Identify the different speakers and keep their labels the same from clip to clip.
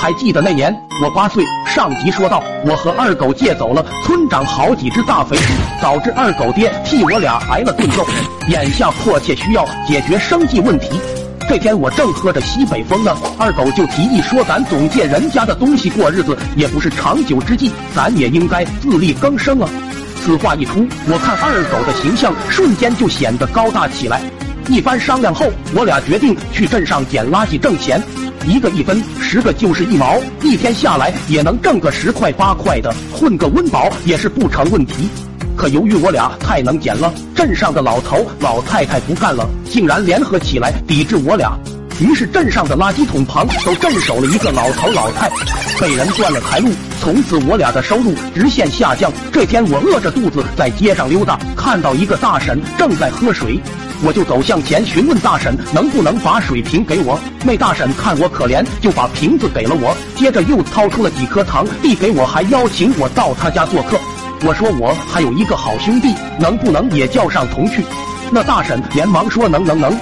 Speaker 1: 还记得那年我八岁，上集说到我和二狗借走了村长好几只大肥猪，导致二狗爹替我俩挨了顿揍。眼下迫切需要解决生计问题。这天我正喝着西北风呢，二狗就提议说：“咱总借人家的东西过日子，也不是长久之计，咱也应该自力更生啊。”此话一出，我看二狗的形象瞬间就显得高大起来。一番商量后，我俩决定去镇上捡垃圾挣钱，一个一分，十个就是一毛，一天下来也能挣个十块八块的，混个温饱也是不成问题。可由于我俩太能捡了，镇上的老头老太太不干了，竟然联合起来抵制我俩。于是镇上的垃圾桶旁都镇守了一个老头老太，被人断了财路，从此我俩的收入直线下降。这天我饿着肚子在街上溜达，看到一个大婶正在喝水，我就走向前询问大婶能不能把水瓶给我。那大婶看我可怜，就把瓶子给了我，接着又掏出了几颗糖递给我，还邀请我到他家做客。我说我还有一个好兄弟，能不能也叫上同去？那大婶连忙说能能能。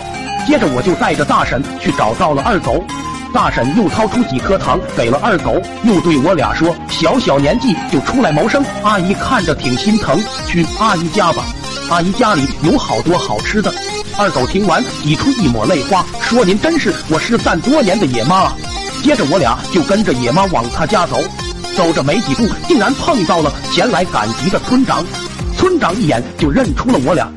Speaker 1: 接着我就带着大婶去找到了二狗，大婶又掏出几颗糖给了二狗，又对我俩说：“小小年纪就出来谋生，阿姨看着挺心疼，去阿姨家吧，阿姨家里有好多好吃的。”二狗听完挤出一抹泪花，说：“您真是我失散多年的野妈啊！”接着我俩就跟着野妈往他家走，走着没几步，竟然碰到了前来赶集的村长。村长一眼就认出了我俩，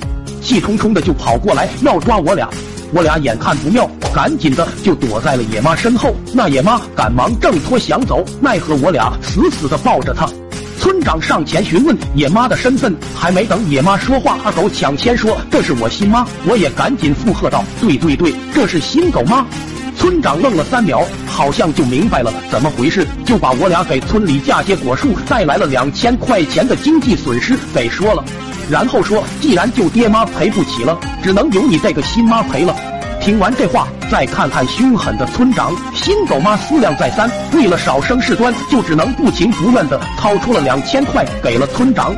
Speaker 1: 气冲冲的就跑过来要抓我俩。我俩眼看不妙，赶紧的就躲在了野妈身后。那野妈赶忙挣脱想走，奈何我俩死死的抱着她。村长上前询问野妈的身份，还没等野妈说话，二狗抢先说：“这是我新妈。”我也赶紧附和道：“对对对，这是新狗妈。”村长愣了三秒，好像就明白了怎么回事，就把我俩给村里嫁接果树带来了两千块钱的经济损失给说了。然后说，既然舅爹妈赔不起了，只能由你这个新妈赔了。听完这话，再看看凶狠的村长，新狗妈思量再三，为了少生事端，就只能不情不愿的掏出了两千块给了村长。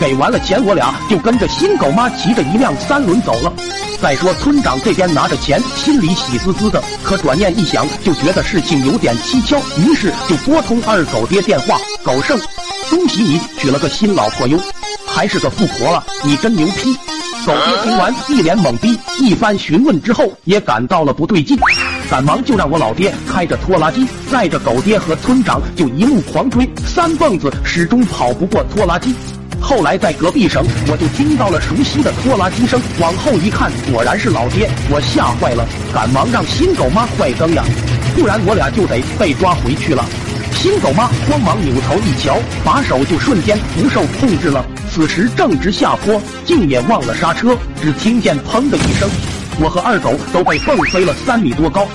Speaker 1: 给完了钱，我俩就跟着新狗妈骑着一辆三轮走了。再说村长这边拿着钱，心里喜滋滋的，可转念一想，就觉得事情有点蹊跷，于是就拨通二狗爹电话：“狗剩，恭喜你娶了个新老婆哟。”还是个富婆了，你真牛批！狗爹听完一脸懵逼，一番询问之后也感到了不对劲，赶忙就让我老爹开着拖拉机载着狗爹和村长就一路狂追，三蹦子始终跑不过拖拉机。后来在隔壁省，我就听到了熟悉的拖拉机声，往后一看，果然是老爹，我吓坏了，赶忙让新狗妈快蹬呀，不然我俩就得被抓回去了。新狗妈慌忙扭头一瞧，把手就瞬间不受控制了。此时正值下坡，竟也忘了刹车，只听见砰的一声，我和二狗都被蹦飞了三米多高。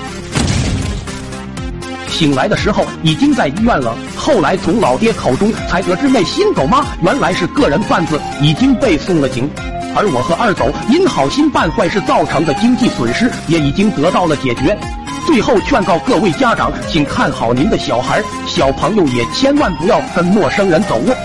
Speaker 1: 醒来的时候已经在医院了。后来从老爹口中才得知，那新狗妈原来是个人贩子，已经被送了警。而我和二狗因好心办坏事造成的经济损失也已经得到了解决。最后劝告各位家长，请看好您的小孩，小朋友也千万不要跟陌生人走窝。